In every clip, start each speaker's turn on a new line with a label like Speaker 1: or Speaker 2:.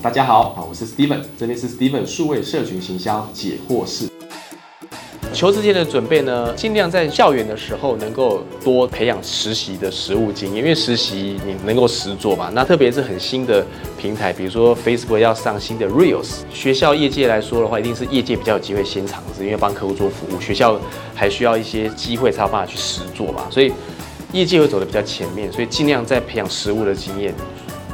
Speaker 1: 大家好，好，我是 Steven，这里是 Steven 数位社群行销解惑室。
Speaker 2: 求职前的准备呢，尽量在校园的时候能够多培养实习的实务经验，因为实习你能够实做嘛。那特别是很新的平台，比如说 Facebook 要上新的 Reels，学校业界来说的话，一定是业界比较有机会先尝试，因为帮客户做服务，学校还需要一些机会才有办法去实做嘛。所以业界会走的比较前面，所以尽量在培养实务的经验，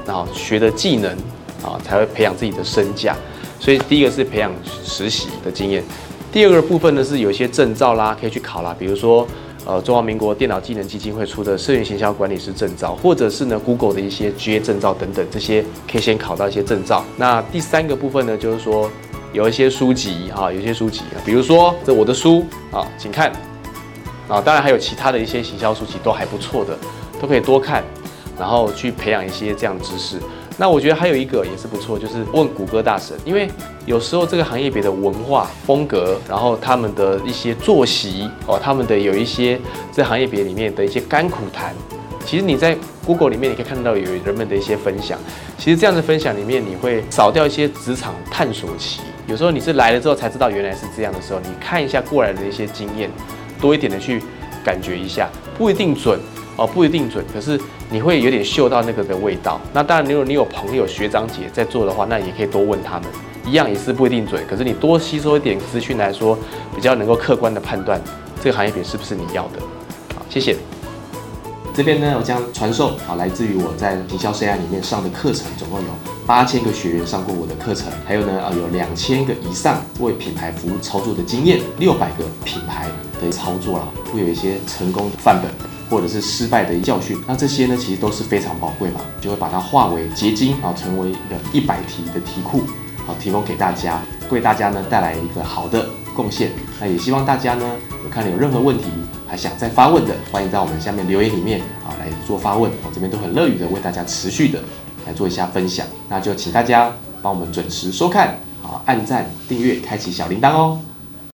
Speaker 2: 然后学的技能啊，才会培养自己的身价。所以第一个是培养实习的经验。第二个部分呢是有一些证照啦，可以去考啦，比如说，呃，中华民国电脑技能基金会出的社员行销管理师证照，或者是呢 Google 的一些 GA 证照等等，这些可以先考到一些证照。那第三个部分呢，就是说有一些书籍啊，有一些书籍，比如说这我的书啊，请看啊，当然还有其他的一些行销书籍都还不错的，都可以多看，然后去培养一些这样知识。那我觉得还有一个也是不错，就是问谷歌大神，因为有时候这个行业别的文化风格，然后他们的一些作息哦，他们的有一些在行业别里面的一些甘苦谈，其实你在 Google 里面你可以看到有人们的一些分享，其实这样的分享里面你会少掉一些职场探索期，有时候你是来了之后才知道原来是这样的时候，你看一下过来的一些经验，多一点的去感觉一下，不一定准。哦，不一定准，可是你会有点嗅到那个的味道。那当然，如果你有朋友、学长姐在做的话，那也可以多问他们，一样也是不一定准。可是你多吸收一点资讯来说，比较能够客观的判断这个行业别是不是你要的。好，谢谢。
Speaker 1: 这边呢，我将传授啊，来自于我在营销 CI 里面上的课程，总共有八千个学员上过我的课程，还有呢，啊，有两千个以上为品牌服务操作的经验，六百个品牌的操作了，会有一些成功的范本。或者是失败的教训，那这些呢，其实都是非常宝贵嘛，就会把它化为结晶啊，成为一个一百题的题库，好提供给大家，为大家呢带来一个好的贡献。那也希望大家呢，有看了有任何问题还想再发问的，欢迎在我们下面留言里面啊来做发问，我这边都很乐于的为大家持续的来做一下分享。那就请大家帮我们准时收看啊，按赞、订阅、开启小铃铛哦。